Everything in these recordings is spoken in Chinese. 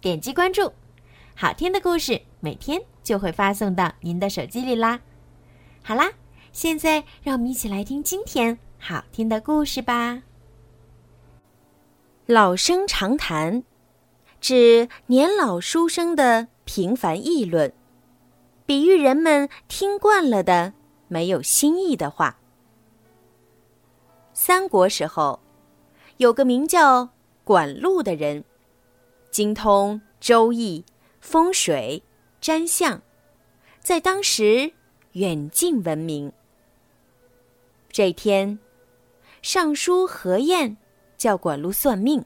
点击关注，好听的故事每天就会发送到您的手机里啦。好啦，现在让我们一起来听今天好听的故事吧。老生常谈，指年老书生的平凡议论，比喻人们听惯了的没有新意的话。三国时候，有个名叫管路的人。精通周易、风水、占相，在当时远近闻名。这天，尚书何晏叫管路算命。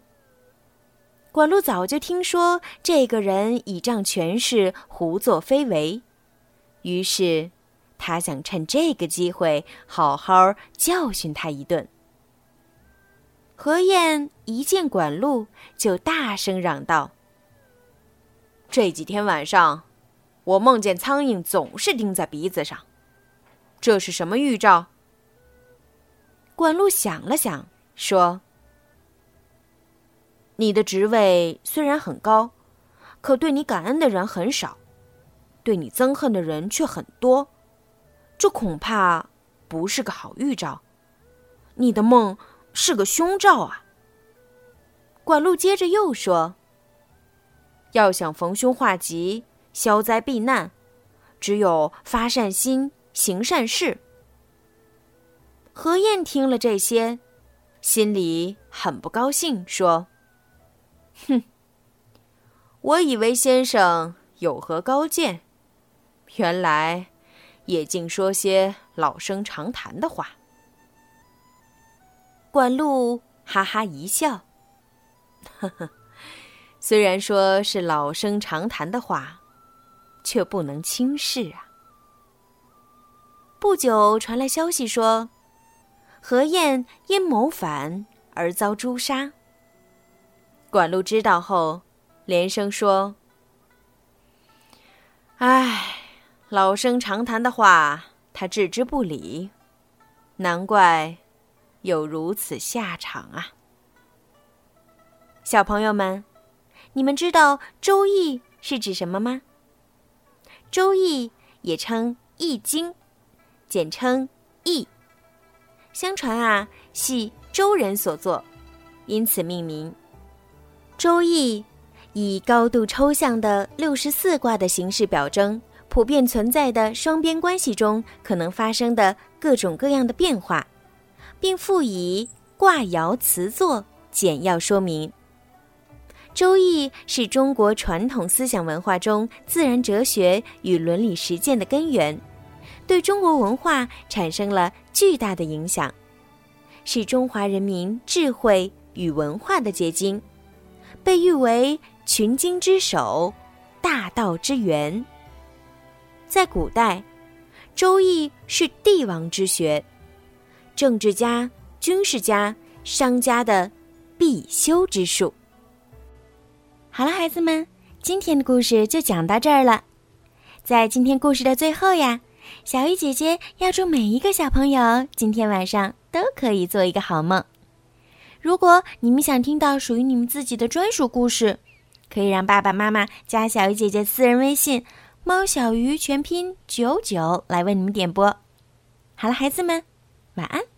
管路早就听说这个人倚仗权势胡作非为，于是他想趁这个机会好好教训他一顿。何晏一见管路，就大声嚷道：“这几天晚上，我梦见苍蝇总是叮在鼻子上，这是什么预兆？”管路想了想，说：“你的职位虽然很高，可对你感恩的人很少，对你憎恨的人却很多，这恐怕不是个好预兆。你的梦。”是个凶兆啊！管路接着又说：“要想逢凶化吉、消灾避难，只有发善心、行善事。”何晏听了这些，心里很不高兴，说：“哼，我以为先生有何高见，原来也竟说些老生常谈的话。”管路哈哈一笑，呵呵，虽然说是老生常谈的话，却不能轻视啊。不久传来消息说，何晏因谋反而遭诛杀。管路知道后，连声说：“唉，老生常谈的话，他置之不理，难怪。”有如此下场啊！小朋友们，你们知道《周易》是指什么吗？《周易》也称《易经》，简称“易”。相传啊，系周人所作，因此命名。《周易》以高度抽象的六十四卦的形式表征普遍存在的双边关系中可能发生的各种各样的变化。并附以卦爻辞作简要说明。《周易》是中国传统思想文化中自然哲学与伦理实践的根源，对中国文化产生了巨大的影响，是中华人民智慧与文化的结晶，被誉为群经之首、大道之源。在古代，《周易》是帝王之学。政治家、军事家、商家的必修之术。好了，孩子们，今天的故事就讲到这儿了。在今天故事的最后呀，小鱼姐姐要祝每一个小朋友今天晚上都可以做一个好梦。如果你们想听到属于你们自己的专属故事，可以让爸爸妈妈加小鱼姐姐私人微信“猫小鱼”全拼九九来为你们点播。好了，孩子们。晚安。